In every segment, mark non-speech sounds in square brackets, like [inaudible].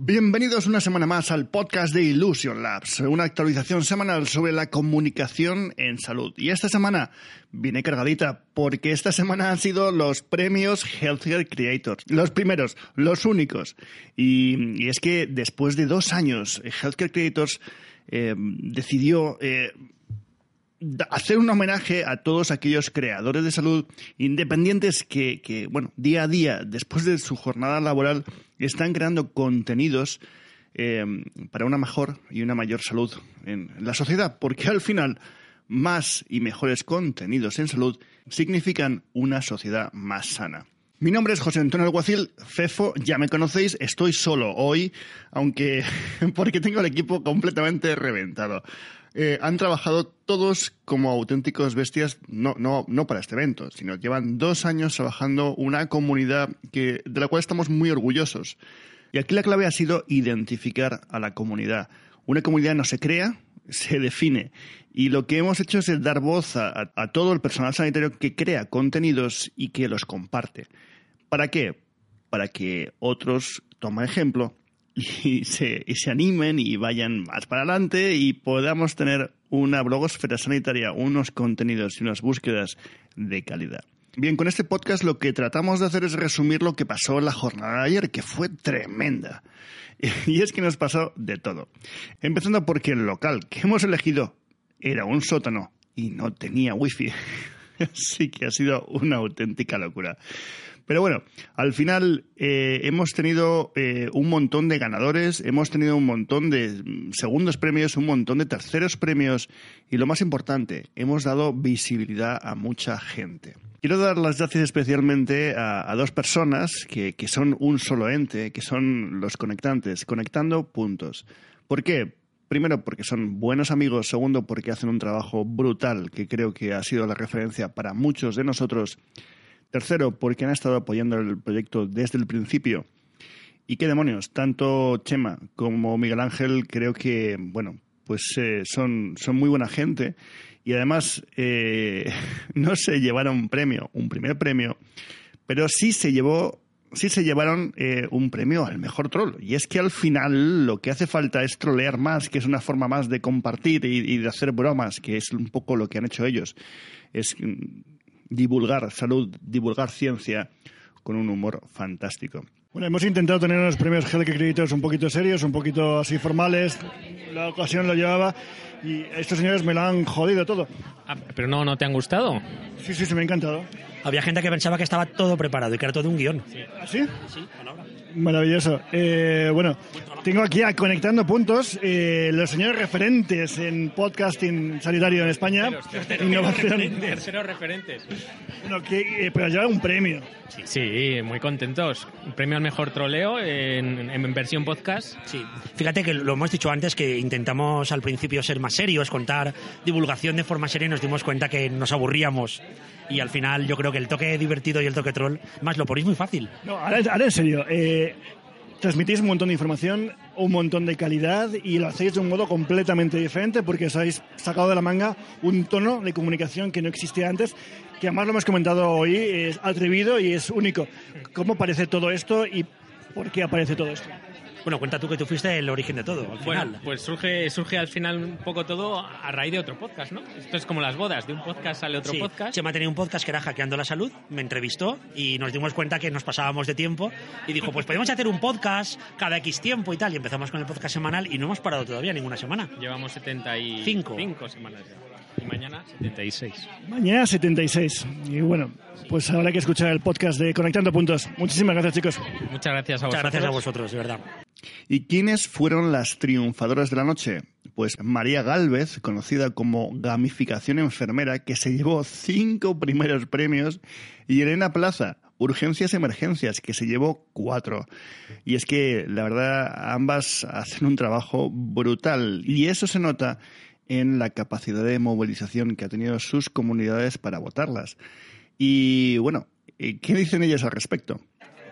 Bienvenidos una semana más al podcast de Illusion Labs, una actualización semanal sobre la comunicación en salud. Y esta semana viene cargadita porque esta semana han sido los premios Healthcare Creators, los primeros, los únicos. Y, es que después de dos años, Healthcare Creators eh, decidió... Eh, hacer un homenaje a todos aquellos creadores de salud independientes que, bueno, día a día, después de su jornada laboral, están creando contenidos eh, para una mejor y una mayor salud en la sociedad, porque al final más y mejores contenidos en salud significan una sociedad más sana. Mi nombre es José Antonio Alguacil, Fefo, ya me conocéis, estoy solo hoy, aunque [laughs] porque tengo el equipo completamente reventado. Eh, han trabajado todos como auténticos bestias, no, no, no para este evento, sino llevan dos años trabajando una comunidad que, de la cual estamos muy orgullosos. Y aquí la clave ha sido identificar a la comunidad. Una comunidad no se crea, [laughs] se define. Y lo que hemos hecho es dar voz a, a todo el personal sanitario que crea contenidos y que los comparte. ¿Para qué? Para que otros tomen ejemplo y se, y se animen y vayan más para adelante y podamos tener una blogosfera sanitaria, unos contenidos y unas búsquedas de calidad. Bien, con este podcast lo que tratamos de hacer es resumir lo que pasó la jornada de ayer, que fue tremenda. [laughs] Y es que nos pasó de todo. Empezando porque el local que hemos elegido era un sótano y no tenía wifi. [laughs] Así que ha sido una auténtica locura. Pero bueno, al final eh, hemos tenido eh, un montón de ganadores, hemos tenido un montón de segundos premios, un montón de terceros premios y lo más importante, hemos dado visibilidad a mucha gente. Quiero dar las gracias especialmente a, dos personas que, que son un solo ente, que son los conectantes, conectando puntos. ¿Por qué? Primero, porque son buenos amigos. Segundo, porque hacen un trabajo brutal, que creo que ha sido la referencia para muchos de nosotros. Tercero, porque han estado apoyando el proyecto desde el principio. Y qué demonios, tanto Chema como Miguel Ángel creo que, bueno, pues eh, son, son muy buena gente y además eh, [laughs] no se llevaron un premio, un primer premio, pero sí se llevó sí se llevaron eh, un premio al mejor troll. Y es que al final lo que hace falta es trolear más, que es una forma más de compartir y, y de hacer bromas, que es un poco lo que han hecho ellos. Es divulgar salud, divulgar ciencia con un humor fantástico. Bueno, hemos intentado tener unos premios Helke Créditos un poquito serios, un poquito así formales. La ocasión lo llevaba y estos señores me lo han jodido todo. Ah, ¿Pero no, no te han gustado? Sí, sí, sí, me ha encantado. Había gente que pensaba que estaba todo preparado y que era todo un guion. ¿Ah, sí? Sí, Maravilloso. Eh, bueno, tengo aquí a Conectando Puntos eh, los señores referentes en podcasting sanitario en España. Innovación. Terceros referentes. Bueno, que, eh, pero lleva un premio. Sí, muy contentos. Un premio al mejor troleo en, en, versión podcast. Sí. Fíjate que lo hemos dicho antes que intentamos al principio ser más serios, contar divulgación de forma seria y nos dimos cuenta que nos aburríamos y al final yo creo que el toque divertido y el toque troll más lo ponéis muy fácil. No, ahora, en serio, eh, transmitís un montón de información, un montón de calidad y lo hacéis de un modo completamente diferente porque os habéis sacado de la manga un tono de comunicación que no existía antes, que además lo hemos comentado hoy, es atrevido y es único. ¿Cómo parece todo esto y por qué aparece todo esto? Bueno, cuenta tú que tú fuiste el origen de todo, al bueno, pues surge, surge al final un poco todo a raíz de otro podcast, ¿no? Esto es como las bodas, de un podcast sale otro sí. podcast. Chema tenía un podcast que era Hackeando la Salud, me entrevistó y nos dimos cuenta que nos pasábamos de tiempo y dijo, pues podemos hacer un podcast cada X tiempo y tal. Y empezamos con el podcast semanal y no hemos parado todavía ninguna semana. Llevamos 75 Cinco semanas ya. Y mañana 76. Mañana 76. Y bueno, pues habrá que escuchar el podcast de Conectando Puntos. Muchísimas gracias, chicos. Muchas gracias a vosotros. Muchas gracias a vosotros, de verdad. ¿Y quiénes fueron las triunfadoras de la noche? Pues María Galvez, conocida como Gamificación Enfermera, que se llevó cinco primeros premios, y Elena Plaza, Urgencias Emergencias, que se llevó cuatro. Y es que, la verdad, ambas hacen un trabajo brutal, y eso se nota en la capacidad de movilización que ha tenido sus comunidades para votarlas. Y bueno, ¿qué dicen ellas al respecto?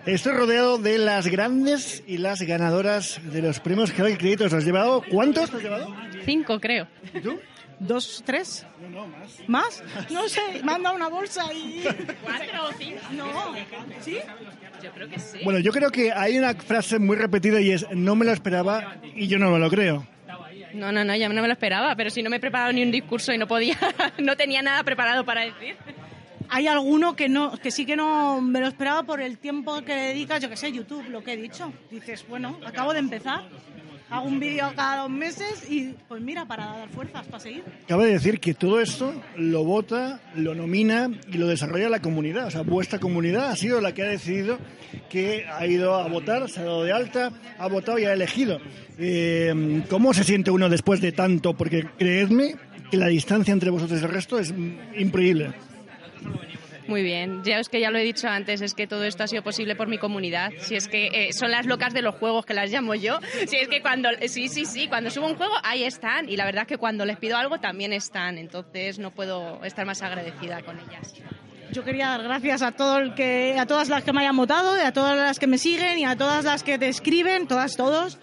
Estoy rodeado de las grandes y las ganadoras de los premios que hay créditos. ¿Has llevado? ¿Cuántos has llevado? Cinco, creo. ¿Y tú? ¿Dos, tres? No, no, más. ¿Más? No sé, dado una bolsa y... ¿Cuatro o cinco? No, ¿sí? Yo creo que sí. Bueno, yo creo que hay una frase muy repetida y es no me lo esperaba y yo no me lo creo. No, no, no, ya no me lo esperaba, pero si no me he preparado ni un discurso y no podía, [laughs] no tenía nada preparado para decir. Hay alguno que no, que sí que no me lo esperaba por el tiempo que dedicas, yo que sé, YouTube, lo que he dicho. Dices, bueno, acabo de empezar, hago un vídeo cada dos meses y pues mira, para dar fuerzas, para seguir. Cabe decir que todo esto lo vota, lo nomina y lo desarrolla la comunidad. O sea, vuestra comunidad ha sido la que ha decidido que ha ido a votar, se ha dado de alta, ha votado y ha elegido. Eh, ¿Cómo se siente uno después de tanto? Porque creedme que la distancia entre vosotros y el resto es increíble. Muy bien, ya es que ya lo he dicho antes, es que todo esto ha sido posible por mi comunidad. Si es que eh, son las locas de los juegos que las llamo yo. Si es que cuando, sí, sí, sí, cuando subo un juego ahí están y la verdad es que cuando les pido algo también están. Entonces no puedo estar más agradecida con ellas. Yo quería dar gracias a todo que, a todas las que me hayan votado, a todas las que me siguen y a todas las que te escriben, todas, todos,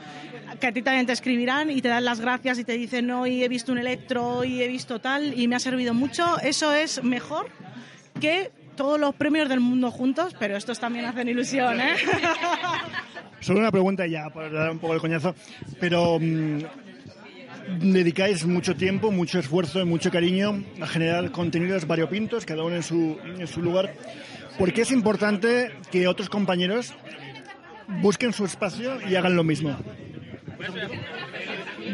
que a ti también te escribirán y te dan las gracias y te dicen, no, y he visto un electro y he visto tal y me ha servido mucho. Eso es mejor que todos los premios del mundo juntos, pero estos también hacen ilusión, ¿eh? [laughs] Solo una pregunta ya, para dar un poco el coñazo. Pero mm, dedicáis mucho tiempo, mucho esfuerzo y mucho cariño a generar contenidos variopintos, cada uno en su, en su lugar. ¿Por qué es importante que otros compañeros busquen su espacio y hagan lo mismo?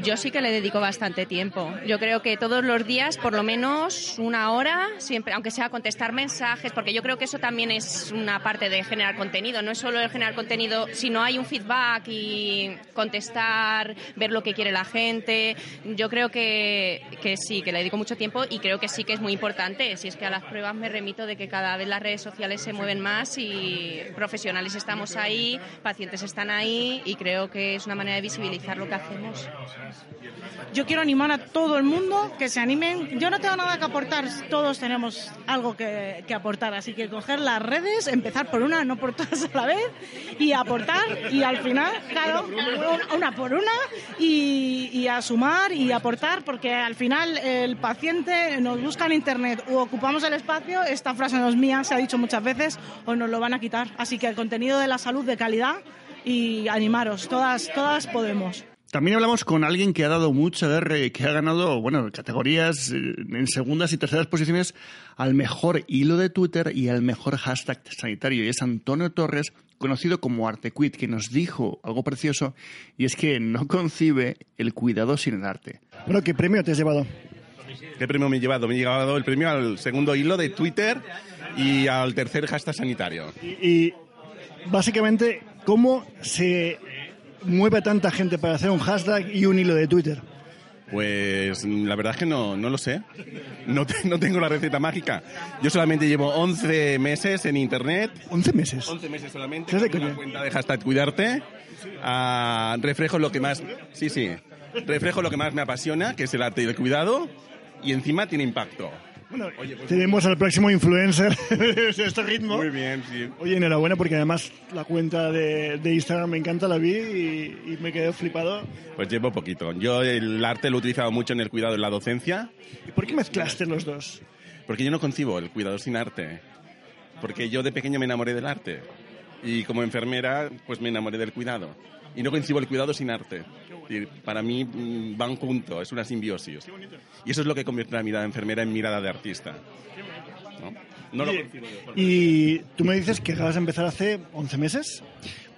Yo sí que le dedico bastante tiempo. Yo creo que todos los días, por lo menos una hora, siempre, aunque sea contestar mensajes, porque yo creo que eso también es una parte de generar contenido. No es solo el generar contenido, sino hay un feedback y contestar, ver lo que quiere la gente. Yo creo que, que sí, que le dedico mucho tiempo y creo que sí que es muy importante. Si es que a las pruebas me remito de que cada vez las redes sociales se mueven más y profesionales estamos ahí, pacientes están ahí y creo que es una manera de visibilizar lo que hacemos. Yo quiero animar a todo el mundo que se animen. Yo no tengo nada que aportar, todos tenemos algo que, que aportar, así que coger las redes, empezar por una, no por todas a la vez, y aportar, y al final, claro, una por una, y, y a sumar y aportar, porque al final el paciente nos busca en Internet o ocupamos el espacio, esta frase no es mía, se ha dicho muchas veces, o nos lo van a quitar. Así que el contenido de la salud de calidad y animaros, todas, todas podemos. También hablamos con alguien que ha dado mucha guerra y que ha ganado, bueno, categorías eh, en segundas y terceras posiciones al mejor hilo de Twitter y al mejor hashtag sanitario. Y es Antonio Torres, conocido como Artequit, que nos dijo algo precioso y es que no concibe el cuidado sin el arte. Bueno, ¿qué premio te has llevado? ¿Qué premio me he llevado? Me he llevado el premio al segundo hilo de Twitter y al tercer hashtag sanitario. Y, y básicamente, ¿cómo se mueve tanta gente para hacer un hashtag y un hilo de Twitter? Pues la verdad es que no, no lo sé. No, te- no tengo la receta mágica. Yo solamente llevo 11 meses en Internet. 11 meses. 11 meses solamente. ¿Estás de con una cuenta de hashtag cuidarte. Ah, reflejo lo que más... Sí, sí. Reflejo lo que más me apasiona, que es el arte y el cuidado. Y encima tiene impacto. Bueno, Oye, pues- tenemos al próximo influencer [laughs] de este ritmo. Muy bien, sí. Oye, enhorabuena porque además la cuenta de, de Instagram me encanta, la vi y, y me quedé flipado. Pues llevo poquito. Yo el arte lo he utilizado mucho en el cuidado en la docencia. ¿Y por qué mezclaste los dos? Porque yo no concibo el cuidado sin arte. Porque yo de pequeño me enamoré del arte. Y como enfermera, pues me enamoré del cuidado. Y no concibo el cuidado sin arte. Para mí mm, van juntos, es una simbiosis. Y eso es lo que convierte la mirada enfermera en mirada de artista. ¿No? No lo de forma- Y tú me dices que acabas de empezar hace 11 meses.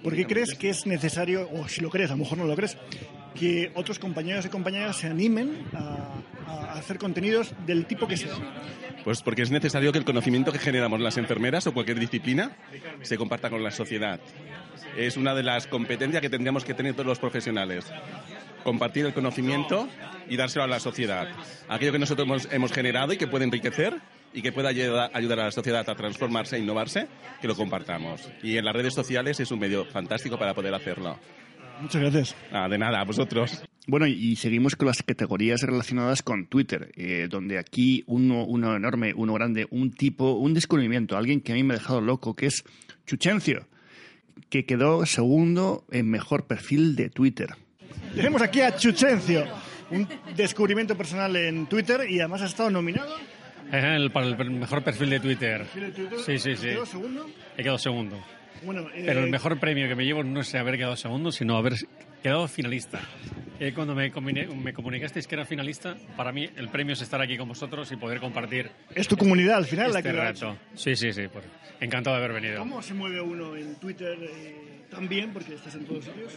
¿Por qué crees que es necesario, o si lo crees, a lo mejor no lo crees, que otros compañeros y compañeras se animen a, hacer contenidos del tipo que sea? Pues porque es necesario que el conocimiento que generamos las enfermeras o cualquier disciplina se comparta con la sociedad. Es una de las competencias que tendríamos que tener todos los profesionales. Compartir el conocimiento y dárselo a la sociedad. Aquello que nosotros hemos, generado y que puede enriquecer y que pueda ayuda- ayudar a la sociedad a transformarse e innovarse, que lo compartamos. Y en las redes sociales es un medio fantástico para poder hacerlo. Muchas gracias. Ah, de nada, a vosotros. Bueno, y seguimos con las categorías relacionadas con Twitter, eh, donde aquí uno, uno enorme, uno grande, un tipo, un descubrimiento, alguien que a mí me ha dejado loco, que es Chuchencio, que quedó segundo en mejor perfil de Twitter. Tenemos aquí a Chuchencio, un descubrimiento personal en Twitter y además ha estado nominado. El, para el mejor perfil de Twitter. ¿Perfil de Twitter? Sí, sí, sí. ¿Quedó segundo? He quedado segundo. Bueno, eh, Pero el mejor premio que me llevo no es haber quedado segundo, sino haber quedado finalista. Eh, cuando me, me comunicasteis que era finalista, para mí el premio es estar aquí con vosotros y poder compartir es tu comunidad al final la este que ha hecho. rato. Sí, sí, sí. pues, encantado de haber venido. ¿Cómo se mueve uno en Twitter eh, tan bien? Porque estás en todos sitios.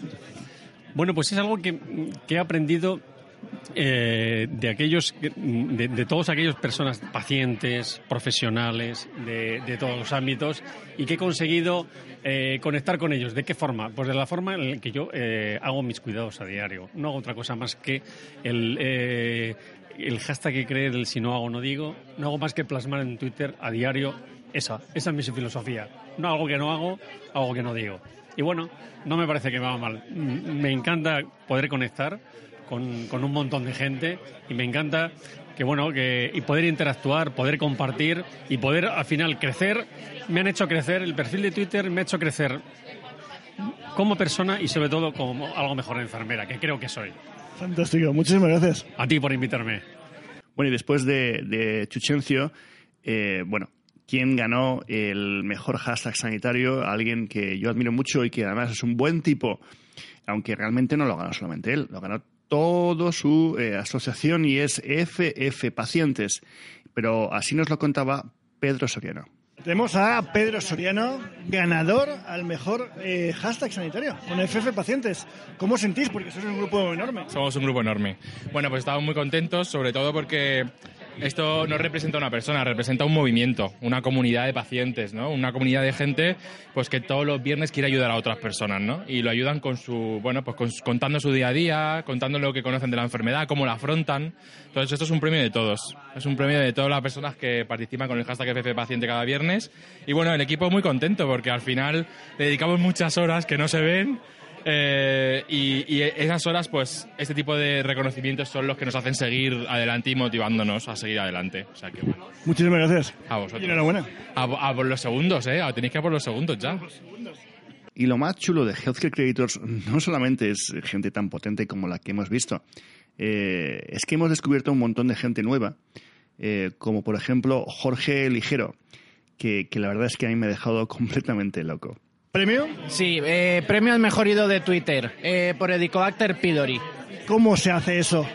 Bueno, pues es algo que, que he aprendido eh, de aquellos, de, todos aquellos personas, pacientes, profesionales, de, todos los ámbitos, y que he conseguido eh, conectar con ellos. ¿De qué forma? Pues de la forma en la que yo eh, hago mis cuidados a diario. No hago otra cosa más que el, el hashtag que cree del si no hago, no digo. No hago más que plasmar en Twitter a diario esa. Esa es mi filosofía. No algo que no hago, algo que no digo. Y bueno, no me parece que me va mal. Me encanta poder conectar con, con un montón de gente y me encanta que bueno que y poder interactuar, poder compartir y poder al final crecer. Me han hecho crecer el perfil de Twitter, me ha hecho crecer como persona y sobre todo como algo mejor enfermera, que creo que soy. Fantástico, muchísimas gracias. A ti por invitarme. Bueno, y después de, de Chuchencio, eh, bueno, ¿quién ganó el mejor hashtag sanitario? Alguien que yo admiro mucho y que además es un buen tipo, aunque realmente no lo ganó solamente él, lo ganó toda su eh, asociación y es FF Pacientes. Pero así nos lo contaba Pedro Soriano. Tenemos a Pedro Soriano, ganador al mejor eh, hashtag sanitario, con FF Pacientes. ¿Cómo os sentís? Porque sois un grupo enorme. Somos un grupo enorme. Bueno, pues estamos muy contentos, sobre todo porque esto no representa una persona, representa un movimiento, una comunidad de pacientes, ¿no? Una comunidad de gente pues que todos los viernes quiere ayudar a otras personas, ¿no? Y lo ayudan con su, bueno, pues con- contando su día a día, contando lo que conocen de la enfermedad, cómo la afrontan. Entonces esto es un premio de todos. Es un premio de todas las personas que participan con el hashtag FF Paciente cada viernes. Y bueno, el equipo muy contento porque al final le dedicamos muchas horas que no se ven eh, y, y esas horas, pues, este tipo de reconocimientos son los que nos hacen seguir adelante y motivándonos a seguir adelante. O sea que, bueno, Muchísimas gracias. a vosotros. Y enhorabuena. A, a por los segundos, ¿eh? Tenéis que ir a por los segundos ya. Y lo más chulo de Healthcare Creators no solamente es gente tan potente como la que hemos visto, eh, es que hemos descubierto un montón de gente nueva, eh, como por ejemplo Jorge Ligero, que, que la verdad es que a mí me ha dejado [laughs] completamente loco. ¿Premio? Sí, eh, premio al mejor ido de Twitter eh, por Helicobacter pylori. ¿Cómo se hace eso?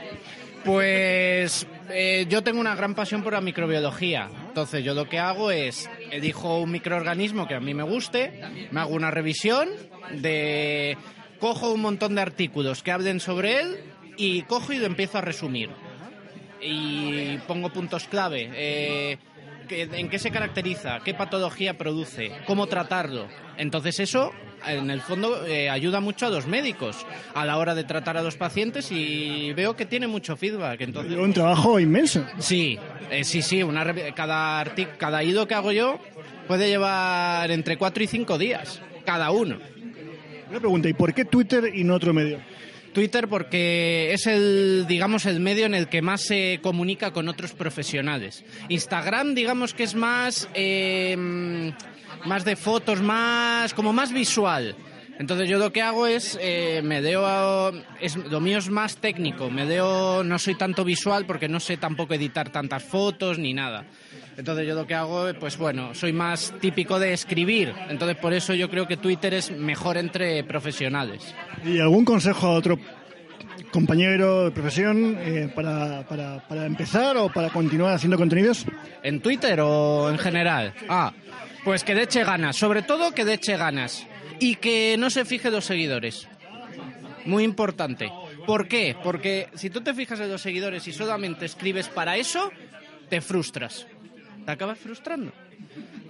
Pues eh, yo tengo una gran pasión por la microbiología. Entonces yo lo que hago es, elijo un microorganismo que a mí me guste, me hago una revisión de... Cojo un montón de artículos que hablen sobre él y cojo y lo empiezo a resumir. Y pongo puntos clave. eh, ¿En qué se caracteriza? ¿Qué patología produce? ¿Cómo tratarlo? Entonces eso, en el fondo, eh, ayuda mucho a los médicos a la hora de tratar a los pacientes y veo que tiene mucho feedback. Entonces, Un trabajo inmenso. Sí, eh, sí, sí. Una cada, cada ido que hago yo puede llevar entre 4 y 5 días, cada uno. Una pregunta, ¿y por qué Twitter y no otro medio? Twitter porque es el, digamos, el medio en el que más se comunica con otros profesionales. Instagram, digamos que es más, eh, más de fotos, más, como más visual. Entonces yo lo que hago es, eh, me deo, a- es, lo mío es más técnico, me deo, no soy tanto visual porque no sé tampoco editar tantas fotos ni nada. Entonces yo lo que hago, pues bueno, soy más típico de escribir. Entonces por eso yo creo que Twitter es mejor entre profesionales. ¿Y algún consejo a otro compañero de profesión eh, para, para, para empezar o para continuar haciendo contenidos? ¿En Twitter o en general? Ah, pues que le eche ganas, sobre todo que le eche ganas. Y que no se fije los seguidores. Muy importante. ¿Por qué? Porque si tú te fijas en los seguidores y solamente escribes para eso, te frustras. Te acabas frustrando.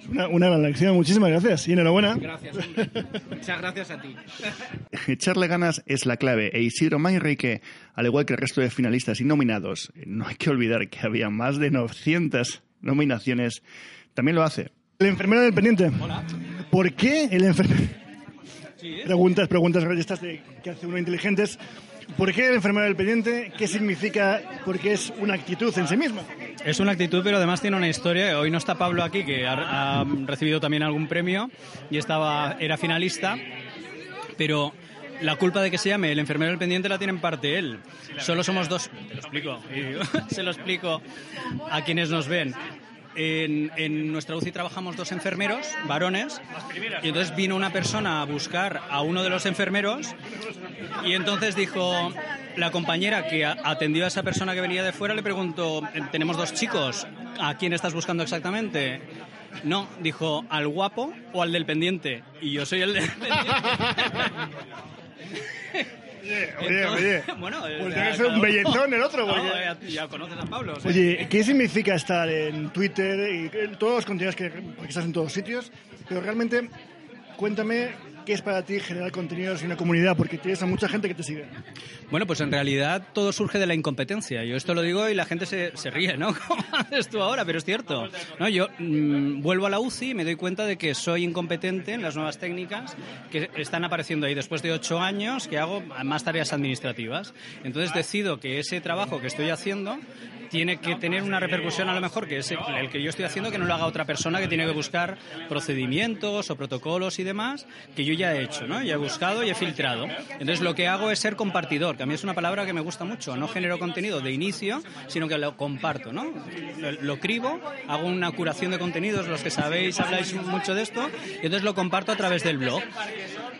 Una, una gran lección, muchísimas gracias y enhorabuena. Gracias. Muchas gracias a ti. [laughs] Echarle ganas es la clave. E Isidro Manrique, al igual que el resto de finalistas y nominados, no hay que olvidar que había más de 900 nominaciones, también lo hace. El enfermero del pendiente. ¿Por qué el enfermero? Preguntas, preguntas estas de que hace uno inteligentes. ¿Por qué el enfermero del pendiente? ¿Qué significa? Porque es una actitud en sí misma. Es una actitud, pero además tiene una historia. Hoy no está Pablo aquí, que ha, ha recibido también algún premio y estaba era finalista. pero la culpa de que se llame el enfermero del pendiente la tiene en parte él. Solo somos dos. Te lo explico. [laughs] se lo explico a quienes nos ven. En, nuestra UCI trabajamos dos enfermeros, varones, y entonces vino una persona a buscar a uno de los enfermeros y entonces dijo, la compañera que atendió a esa persona que venía de fuera le preguntó, tenemos dos chicos, ¿a quién estás buscando exactamente? No, dijo, ¿al guapo o al del pendiente? Y yo soy el del pendiente. [laughs] Oye, oye, [laughs] bueno, pues debe ser un belletón el otro. [laughs] Porque... No, ya, conoces a Pablo. ¿sí? Oye, ¿qué significa estar en Twitter y en todos los contenidos que porque estás en todos sitios? Pero realmente, cuéntame ¿Qué es para ti generar contenidos en una comunidad? Porque tienes a mucha gente que te sigue. Bueno, pues en realidad todo surge de la incompetencia. Yo esto lo digo y la gente se, se ríe, ¿no? [laughs] Como haces tú ahora, pero es cierto. ¿no? Yo mmm, vuelvo a la UCI y me doy cuenta de que soy incompetente en las nuevas técnicas que están apareciendo ahí después de ocho años que hago más tareas administrativas. Entonces decido que ese trabajo que estoy haciendo tiene que tener una repercusión a lo mejor que es el que yo estoy haciendo que no lo haga otra persona que tiene que buscar procedimientos o protocolos y demás que yo ya he hecho, ¿no? Ya he buscado y he filtrado. Entonces lo que hago es ser compartidor, que a mí es una palabra que me gusta mucho. No genero contenido de inicio, sino que lo comparto, ¿no? Lo, lo cribo, hago una curación de contenidos, los que sabéis, habláis mucho de esto, y entonces lo comparto a través del blog.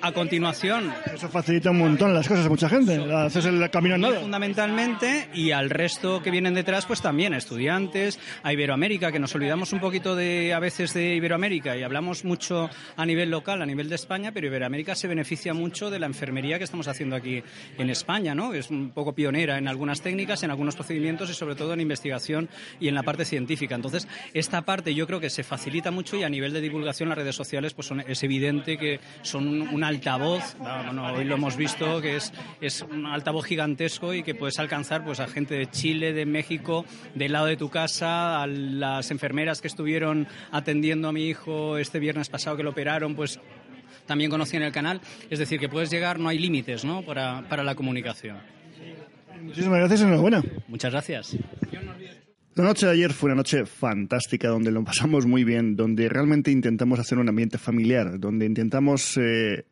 A continuación... Eso facilita un montón las cosas a mucha gente, haces el camino en nada. Fundamentalmente, y al resto que vienen detrás, pues también a estudiantes, a Iberoamérica, que nos olvidamos un poquito de a veces de Iberoamérica y hablamos mucho a nivel local, a nivel de España, pero Iberoamérica se beneficia mucho de la enfermería que estamos haciendo aquí en España, ¿no? Es un poco pionera en algunas técnicas, en algunos procedimientos y sobre todo en investigación y en la parte científica. Entonces, esta parte yo creo que se facilita mucho y a nivel de divulgación las redes sociales pues son, es evidente que son un, un altavoz, bueno, hoy lo hemos visto, que es, es un altavoz gigantesco y que puedes alcanzar pues a gente de Chile, de México, del lado de tu casa, a las enfermeras que estuvieron atendiendo a mi hijo este viernes pasado que lo operaron, pues también conocían el canal. Es decir, que puedes llegar, no hay límites ¿no? Para, para la comunicación. Muchísimas gracias, enhorabuena. Muchas gracias. La noche de ayer fue una noche fantástica, donde lo pasamos muy bien, donde realmente intentamos hacer un ambiente familiar, donde intentamos eh,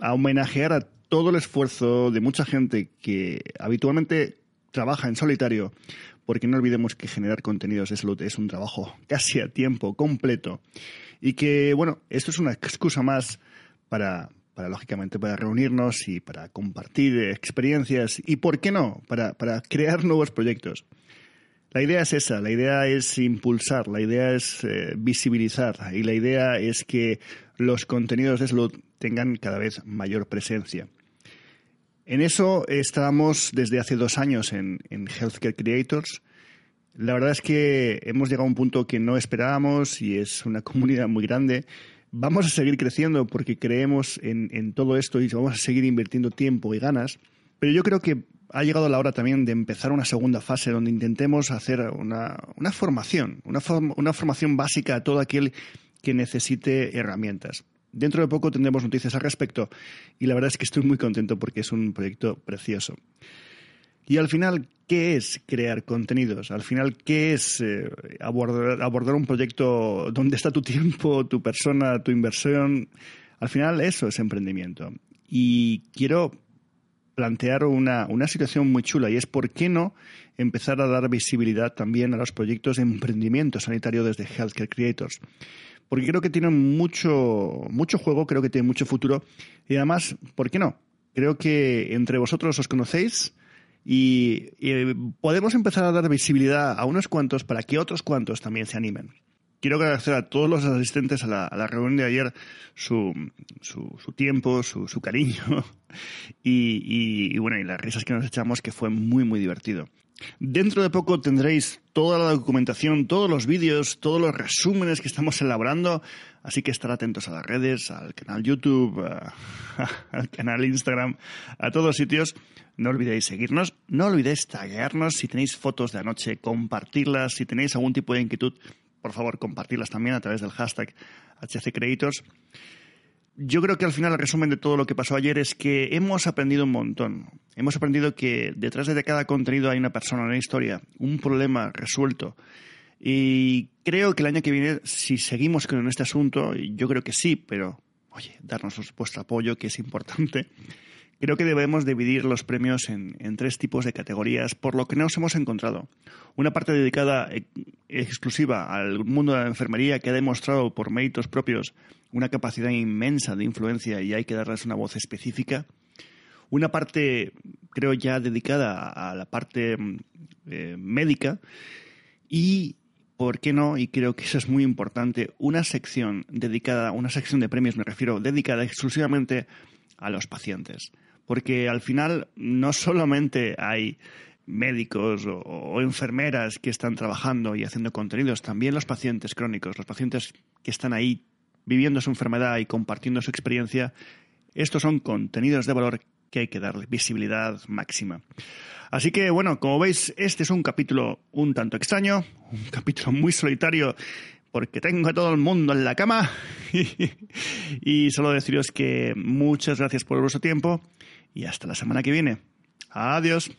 homenajear a todo el esfuerzo de mucha gente que habitualmente trabaja en solitario, porque no olvidemos que generar contenidos de salud es un trabajo casi a tiempo completo y que, bueno, esto es una excusa más para, para lógicamente, para reunirnos y para compartir experiencias y, ¿por qué no?, para, para crear nuevos proyectos. La idea es esa, la idea es impulsar, la idea es eh, visibilizar y la idea es que los contenidos de salud tengan cada vez mayor presencia. En eso estábamos desde hace dos años en, Healthcare Creators. La verdad es que hemos llegado a un punto que no esperábamos y es una [laughs] comunidad muy grande. Vamos a seguir creciendo porque creemos en, todo esto y vamos a seguir invirtiendo tiempo y ganas. Pero yo creo que ha llegado la hora también de empezar una segunda fase donde intentemos hacer una, una formación, una, form, una formación básica a todo aquel que necesite herramientas. Dentro de poco tendremos noticias al respecto y la verdad es que estoy muy contento porque es un proyecto precioso. Y al final, ¿qué es crear contenidos? Al final, ¿qué es eh, abordar, un proyecto donde está tu tiempo, tu persona, tu inversión? Al final, eso es emprendimiento. Y quiero plantear una, una, situación muy chula y es por qué no empezar a dar visibilidad también a los proyectos de emprendimiento sanitario desde Healthcare Creators. Porque creo que tienen mucho, mucho juego, creo que tienen mucho futuro y además, ¿por qué no? Creo que entre vosotros os conocéis y, podemos empezar a dar visibilidad a unos cuantos para que otros cuantos también se animen quiero agradecer a todos los asistentes a la, reunión de ayer su, su, su tiempo, su, cariño [laughs] y, bueno, y las risas que nos echamos, que fue muy, muy divertido. Dentro de poco tendréis toda la documentación, todos los vídeos, todos los resúmenes que estamos elaborando, así que estar atentos a las redes, al canal YouTube, [laughs] al canal Instagram, a todos sitios. No olvidéis seguirnos, no olvidéis taguearnos si tenéis fotos de anoche, compartirlas, si tenéis algún tipo de inquietud, por favor, compartirlas también a través del hashtag HCCreators. Yo creo que al final el resumen de todo lo que pasó ayer es que hemos aprendido un montón. Hemos aprendido que detrás de cada contenido hay una persona, una historia, un problema resuelto. Y creo que el año que viene, si seguimos con este asunto, yo creo que sí, pero oye, darnos vuestro apoyo, que es importante. [laughs] Creo que debemos dividir los premios en, tres tipos de categorías, por lo que nos hemos encontrado. Una parte dedicada eh, exclusiva al mundo de la enfermería que ha demostrado por méritos propios una capacidad inmensa de influencia y hay que darles una voz específica. Una parte, creo ya, dedicada a la parte eh, médica y ¿por qué no? Y creo que eso es muy importante, una sección dedicada, una sección de premios, me refiero, dedicada exclusivamente a los pacientes. Porque al final no solamente hay médicos o, o, enfermeras que están trabajando y haciendo contenidos, también los pacientes crónicos, los pacientes que están ahí viviendo su enfermedad y compartiendo su experiencia, estos son contenidos de valor que hay que darle visibilidad máxima. Así que, bueno, como veis, este es un capítulo un tanto extraño, un [laughs] capítulo muy solitario, porque tengo a todo el mundo en la cama. [laughs] y solo deciros que muchas gracias por vuestro tiempo y hasta la semana que viene. Adiós.